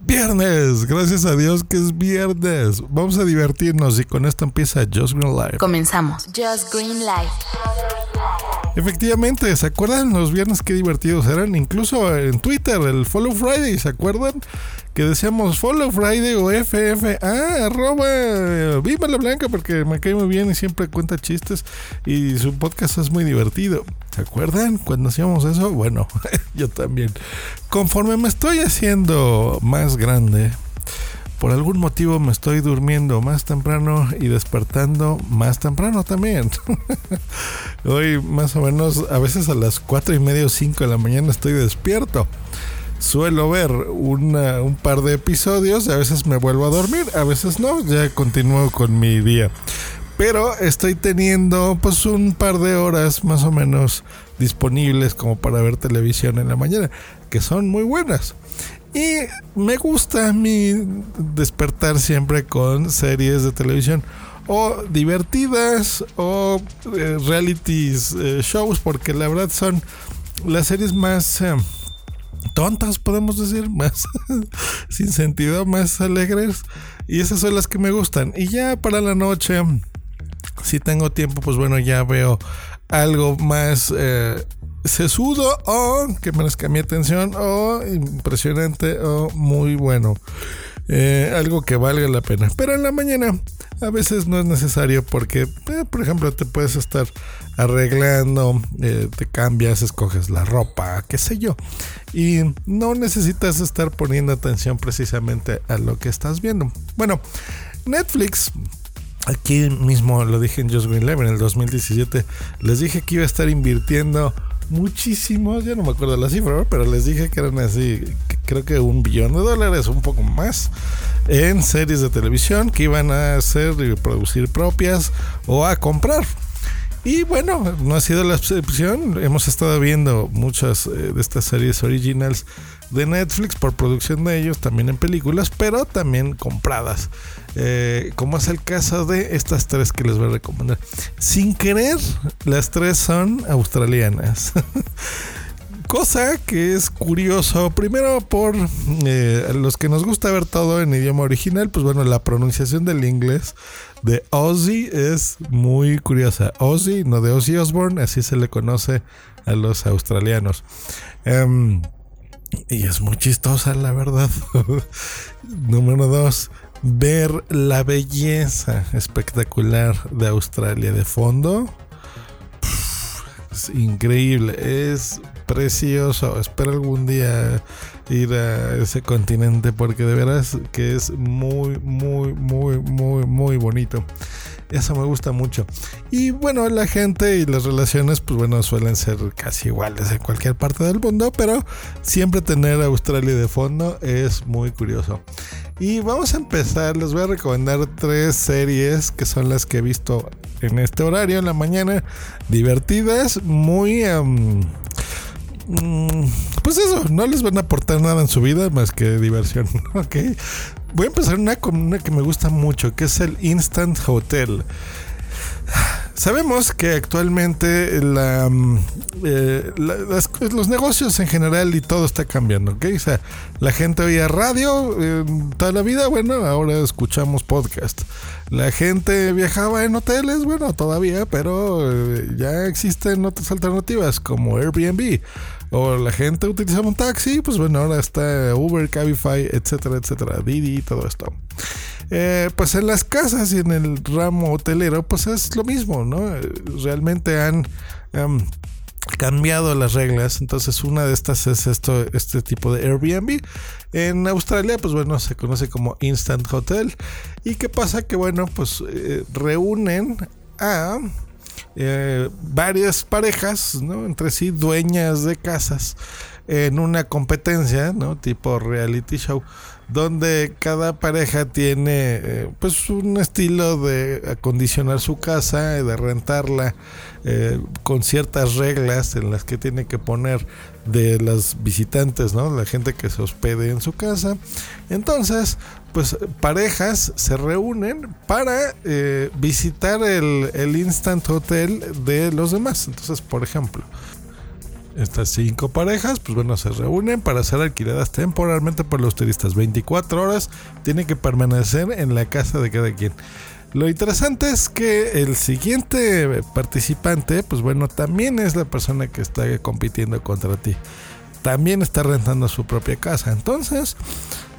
Viernes, gracias a Dios que es viernes. Vamos a divertirnos y con esto empieza Just Green Life. Comenzamos. Just Green Life. Efectivamente, ¿se acuerdan los viernes qué divertidos eran? Incluso en Twitter, el Follow Friday, ¿se acuerdan? Que decíamos Follow Friday o FF, ah, arroba, viva la blanca porque me cae muy bien y siempre cuenta chistes y su podcast es muy divertido. ¿Se acuerdan cuando hacíamos eso? Bueno, yo también. Conforme me estoy haciendo más grande, por algún motivo me estoy durmiendo más temprano y despertando más temprano también. Hoy más o menos a veces a las 4 y media o 5 de la mañana estoy despierto. Suelo ver un par de episodios, a veces me vuelvo a dormir, a veces no, ya continúo con mi día. Pero estoy teniendo pues un par de horas más o menos disponibles como para ver televisión en la mañana, que son muy buenas. Y me gusta a mí despertar siempre con series de televisión o divertidas o eh, realities eh, shows porque la verdad son las series más eh, tontas podemos decir más sin sentido más alegres y esas son las que me gustan y ya para la noche si tengo tiempo pues bueno ya veo algo más sesudo o que merezca mi atención o impresionante o muy bueno. Eh, algo que valga la pena. Pero en la mañana a veces no es necesario porque, eh, por ejemplo, te puedes estar arreglando, eh, te cambias, escoges la ropa, qué sé yo. Y no necesitas estar poniendo atención precisamente a lo que estás viendo. Bueno, Netflix aquí mismo lo dije en Just Green Live en el 2017. Les dije que iba a estar invirtiendo muchísimos, ya no me acuerdo la cifra, pero les dije que eran así, creo que un billón de dólares, un poco más, en series de televisión que iban a hacer y producir propias o a comprar. Y bueno, no ha sido la excepción. Hemos estado viendo muchas eh, de estas series originals de Netflix por producción de ellos, también en películas, pero también compradas. Eh, como es el caso de estas tres que les voy a recomendar. Sin querer, las tres son australianas. Cosa que es curioso, primero por eh, los que nos gusta ver todo en idioma original, pues bueno, la pronunciación del inglés de Ozzy es muy curiosa. Ozzy, no de Ozzy Osbourne, así se le conoce a los australianos. Em, y es muy chistosa, la verdad. Número dos, ver la belleza espectacular de Australia de fondo. es increíble, es precioso. Espero algún día ir a ese continente porque de veras que es muy, muy, muy, muy, muy bonito. Eso me gusta mucho. Y bueno, la gente y las relaciones, pues bueno, suelen ser casi iguales en cualquier parte del mundo, pero siempre tener Australia de fondo es muy curioso. Y vamos a empezar, les voy a recomendar tres series que son las que he visto en este horario en la mañana, divertidas, muy... pues eso, no les van a aportar nada en su vida más que diversión. Ok. Voy a empezar una con una que me gusta mucho, que es el Instant Hotel. Sabemos que actualmente mm, eh, los negocios en general y todo está cambiando, ¿ok? O sea, la gente oía radio toda la vida, bueno, ahora escuchamos podcast. La gente viajaba en hoteles, bueno, todavía, pero eh, ya existen otras alternativas como Airbnb o la gente utilizaba un taxi, pues bueno, ahora está Uber, Cabify, etcétera, etcétera, Didi, todo esto. Eh, pues en las casas y en el ramo hotelero, pues es lo mismo, ¿no? Realmente han cambiado las reglas. Entonces, una de estas es esto, este tipo de Airbnb. En Australia, pues bueno, se conoce como Instant Hotel. ¿Y qué pasa? Que bueno, pues eh, reúnen a eh, varias parejas, ¿no? Entre sí, dueñas de casas. en una competencia, ¿no? Tipo reality show, donde cada pareja tiene eh, pues un estilo de acondicionar su casa, de rentarla eh, con ciertas reglas en las que tiene que poner de las visitantes, ¿no? La gente que se hospede en su casa. Entonces, pues parejas se reúnen para eh, visitar el, el instant hotel de los demás. Entonces, por ejemplo, estas cinco parejas, pues bueno, se reúnen para ser alquiladas temporalmente por los turistas. 24 horas tienen que permanecer en la casa de cada quien. Lo interesante es que el siguiente participante, pues bueno, también es la persona que está compitiendo contra ti. También está rentando su propia casa. Entonces,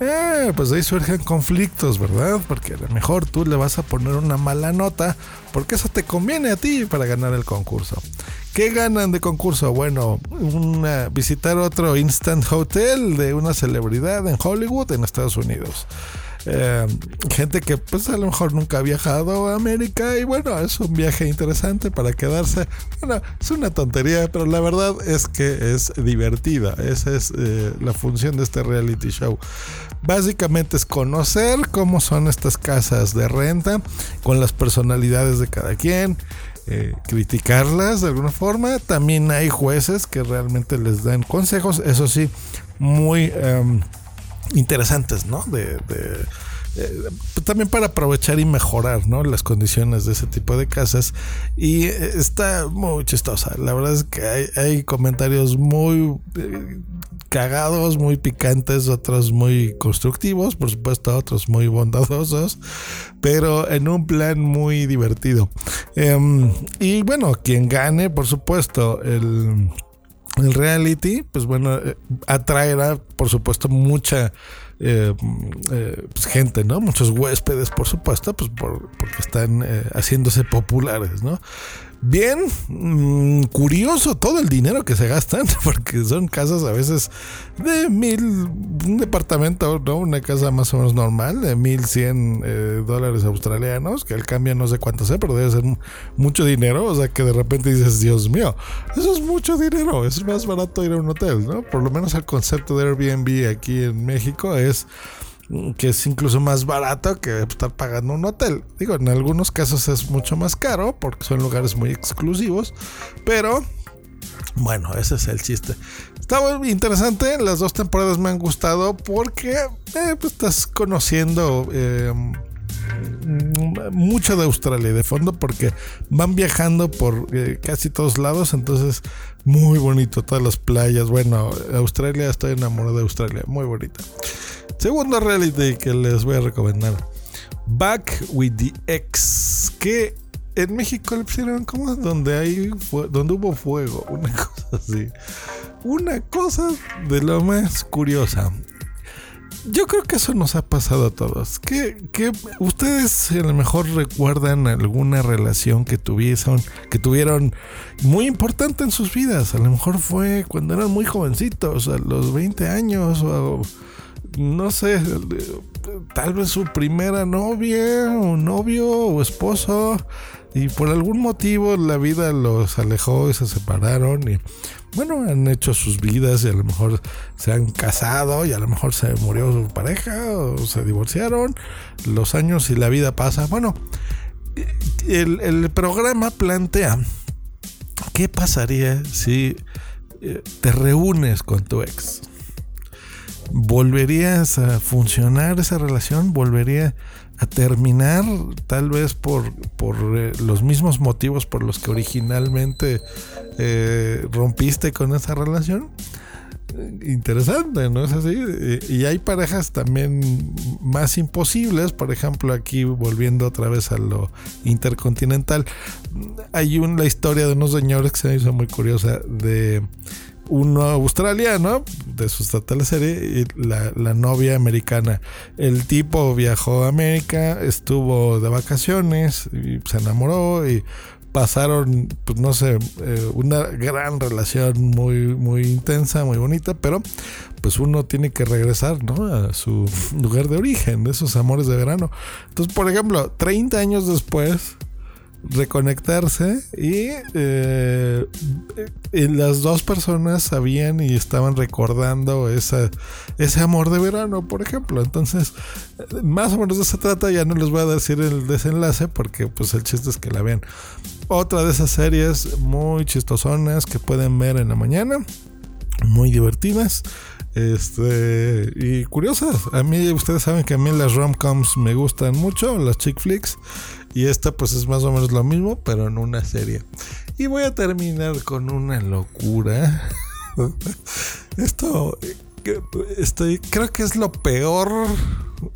eh, pues ahí surgen conflictos, ¿verdad? Porque a lo mejor tú le vas a poner una mala nota porque eso te conviene a ti para ganar el concurso. ¿Qué ganan de concurso? Bueno, visitar otro instant hotel de una celebridad en Hollywood, en Estados Unidos. Eh, gente que pues a lo mejor nunca ha viajado a América y bueno, es un viaje interesante para quedarse. Bueno, es una tontería, pero la verdad es que es divertida. Esa es eh, la función de este reality show. Básicamente es conocer cómo son estas casas de renta con las personalidades de cada quien. Eh, criticarlas de alguna forma. También hay jueces que realmente les dan consejos, eso sí, muy em, interesantes, ¿no? De, eh, también para aprovechar y mejorar ¿no? las condiciones de ese tipo de casas y eh, está muy chistosa la verdad es que hay, hay comentarios muy cagados, muy picantes, otros muy constructivos, por supuesto, otros muy bondadosos, pero en un plan muy divertido. Em, y bueno, quien gane, por supuesto, el, el reality, pues bueno, eh, atraerá, por supuesto, mucha eh, eh, pues gente, ¿no? Muchos huéspedes, por supuesto, pues porque están haciéndose populares, ¿no? Bien mm, curioso todo el dinero que se gastan, porque son casas a veces de mil, un departamento, ¿no? Una casa más o menos normal, de mil cien eh, dólares australianos, que al cambio no sé cuánto sea, pero debe ser mucho dinero, o sea que de repente dices, Dios mío, eso es mucho dinero, es más barato ir a un hotel, ¿no? Por lo menos el concepto de Airbnb aquí en México es que es incluso más barato que estar pagando un hotel. Digo, en algunos casos es mucho más caro porque son lugares muy exclusivos, pero bueno, ese es el chiste. Está muy interesante, las dos temporadas me han gustado porque eh, pues estás conociendo em, mucho de Australia de fondo porque van viajando por eh, casi todos lados, entonces muy bonito, todas las playas. Bueno, Australia, estoy enamorado de Australia, muy bonita. Segundo reality que les voy a recomendar. Back with the X. Que en México le pusieron como donde hay donde hubo fuego. Una cosa así. Una cosa de lo más curiosa. Yo creo que eso nos ha pasado a todos. Que, que ustedes a lo mejor recuerdan alguna relación que tuviesen, que tuvieron muy importante en sus vidas. A lo mejor fue cuando eran muy jovencitos, a los 20 años o no sé, tal vez su primera novia o novio o esposo y por algún motivo la vida los alejó y se separaron y bueno, han hecho sus vidas y a lo mejor se han casado y a lo mejor se murió su pareja o se divorciaron, los años y la vida pasa. Bueno, el, el programa plantea qué pasaría si eh, te reúnes con tu ex volverías a funcionar esa relación, volvería a terminar tal vez por, por eh, los mismos motivos por los que originalmente eh, rompiste con esa relación. Interesante, ¿no es así? Y hay parejas también más imposibles, por ejemplo, aquí volviendo otra vez a lo intercontinental, hay una historia de unos señores que se me hizo muy curiosa de uno australiano de su serie y la, la, novia americana. El tipo viajó a América, estuvo de vacaciones y se enamoró y pasaron, pues no sé, eh, una gran relación muy, muy intensa, muy bonita, pero pues uno tiene que regresar, ¿no? A su lugar de origen, de esos amores de verano. Entonces, por ejemplo, 30 años después, reconectarse y, eh, y las dos personas sabían y estaban recordando esa, ese amor de verano, por ejemplo. Entonces, más o menos de eso se trata. Ya no les voy a decir el desenlace porque pues el chiste es que la vean. Otra de esas series muy chistosonas que pueden ver en la mañana, muy divertidas. Este, y curiosas. A mí, ustedes saben que a mí las rom-coms me gustan mucho, las chick flicks. Y esta, pues es más o menos lo mismo, pero en una serie. Y voy a terminar con una locura. Esto, estoy, creo que es lo peor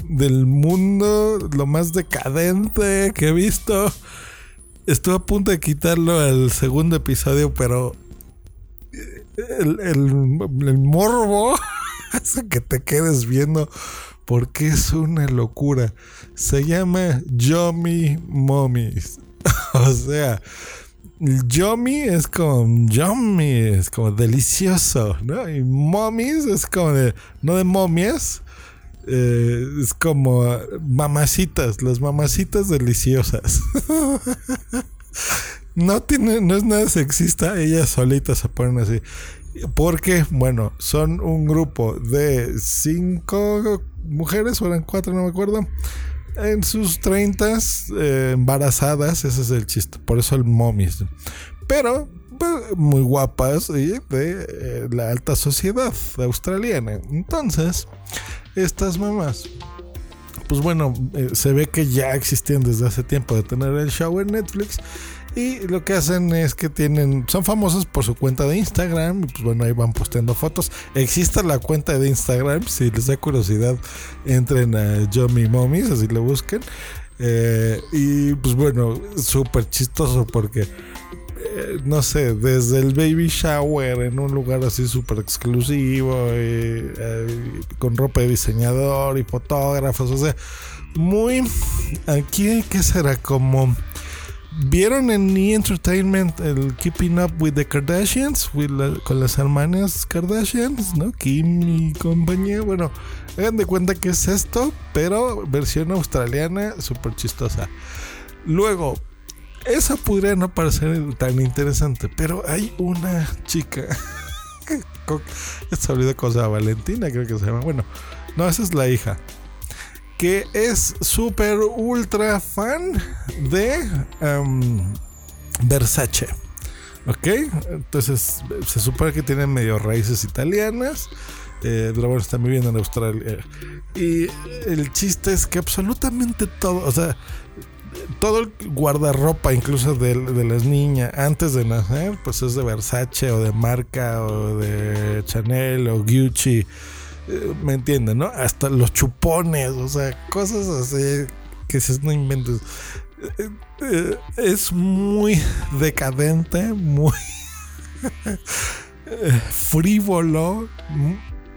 del mundo, lo más decadente que he visto. Estuve a punto de quitarlo al segundo episodio, pero el, el, morbo hace que te quedes viendo porque es una locura. Se llama Yomi Mommies. o sea, Yomi es como Yummy, es como delicioso, ¿no? Y Mommies es como de, no de momias, eh, es como mamacitas, las mamacitas deliciosas. no tiene, no es nada sexista, ellas solitas se ponen así. Porque, bueno, son un grupo de cinco mujeres, o eran cuatro, no me acuerdo. En sus treintas, eh, embarazadas, ese es el chiste. Por eso el momis. Pero pues, muy guapas y de eh, la alta sociedad australiana. Entonces, estas mamás pues bueno, eh, se ve que ya existían desde hace tiempo de tener el show en Netflix y lo que hacen es que tienen, son famosos por su cuenta de Instagram. Y pues bueno, ahí van posteando fotos. Existe la cuenta de Instagram. Si les da curiosidad, entren a Yomi Mommies, así lo busquen. Eh, y pues bueno, súper chistoso porque eh, no sé, desde el baby shower en un lugar así súper exclusivo, eh, con ropa de diseñador y fotógrafos, o sea, muy. Aquí, ¿qué será? Como ¿Vieron en E! Entertainment el Keeping Up with the Kardashians? con las hermanas Kardashians, ¿no? Kim y compañía. Bueno, hagan de cuenta que es esto, pero versión australiana, súper chistosa. Luego, esa podría no parecer tan interesante, pero hay una chica. Esta olvidó cosa Valentina, creo que se llama. Bueno, no, esa es la hija que es súper ultra fan de um, Versace. ¿Ok? Entonces se supone que tiene medio raíces italianas. Eh, pero bueno, está viviendo en Australia. Y el chiste es que absolutamente todo, o sea, todo el guardarropa, incluso de, de, las niñas, antes de nacer, pues es de Versace o de marca o de Chanel o Gucci. Eh, ¿Me entienden, no? Hasta los chupones, o sea, cosas así que si no inventes. Eh, eh, es muy decadente, muy frívolo,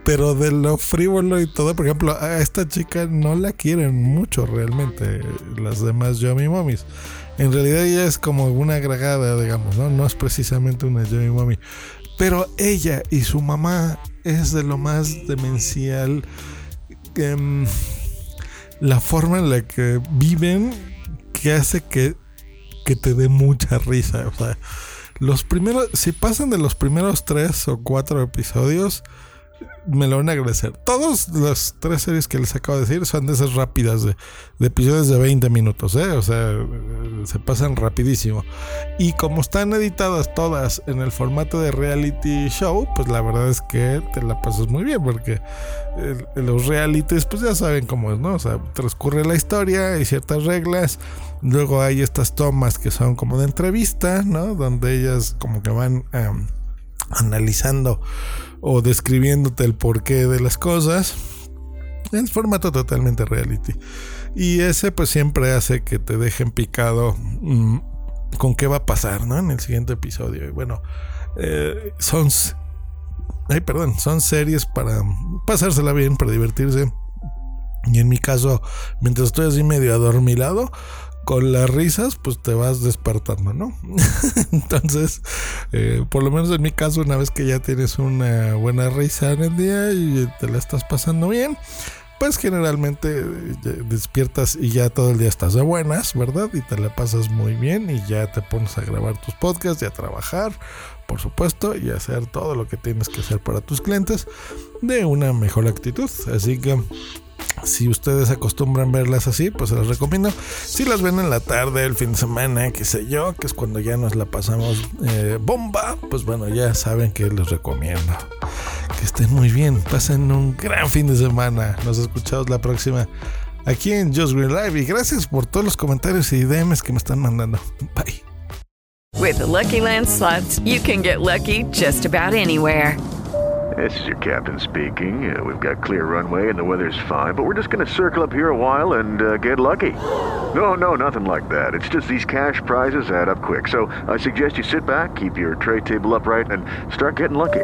pero de lo frívolo y todo, por ejemplo, a esta chica no la quieren mucho realmente las demás Yomi Mommies. En realidad ella es como una agregada, digamos, ¿no? No es precisamente una Yomi Mommy. Pero ella y su mamá es de lo más demencial. Em, la forma en la que viven que hace que, que te dé mucha risa. O sea, los primeros, si pasan de los primeros tres o cuatro episodios, me lo van a agradecer. Todas las tres series que les acabo de decir son de esas rápidas, de, episodios de 20 minutos, ¿eh? O sea, se pasan rapidísimo. Y como están editadas todas en el formato de reality show, pues la verdad es que te la pasas muy bien, porque los realities, pues ya saben cómo es, ¿no? O sea, transcurre la historia, hay ciertas reglas. Luego hay estas tomas que son como de entrevista, ¿no? Donde ellas como que van em, analizando o describiéndote el porqué de las cosas. En formato totalmente reality. Y ese pues siempre hace que te dejen picado mm, con qué va a pasar, ¿no? En el siguiente episodio. Y bueno, eh, son... Ay, perdón, son series para pasársela bien, para divertirse. Y en mi caso, mientras estoy así medio adormilado, con las risas, pues te vas despertando, ¿no? Entonces, eh, por lo menos en mi caso, una vez que ya tienes una buena risa en el día y te la estás pasando bien, pues generalmente eh, despiertas y ya todo el día estás de buenas, ¿verdad? Y te la pasas muy bien y ya te pones a grabar tus podcasts y a trabajar, por supuesto, y a hacer todo lo que tienes que hacer para tus clientes de una mejor actitud. Así que si ustedes acostumbran verlas así, pues se las recomiendo. Si las ven en la tarde, el fin de semana, qué sé yo, que es cuando ya nos la pasamos eh, bomba, pues bueno, ya saben que les recomiendo. Que estén muy bien, pasen un gran fin de semana. Nos escuchamos la próxima aquí en Just Green Live y gracias por todos los comentarios y DMs que me están mandando. Bye. With the Lucky Land slots, you can get lucky just about anywhere. This is your captain speaking. Uh, we've got clear runway and the weather's fine, but we're just going to circle up here a while and uh, get lucky. No, no, nothing like that. It's just these cash prizes add up quick. So I suggest you sit back, keep your tray table upright, and start getting lucky.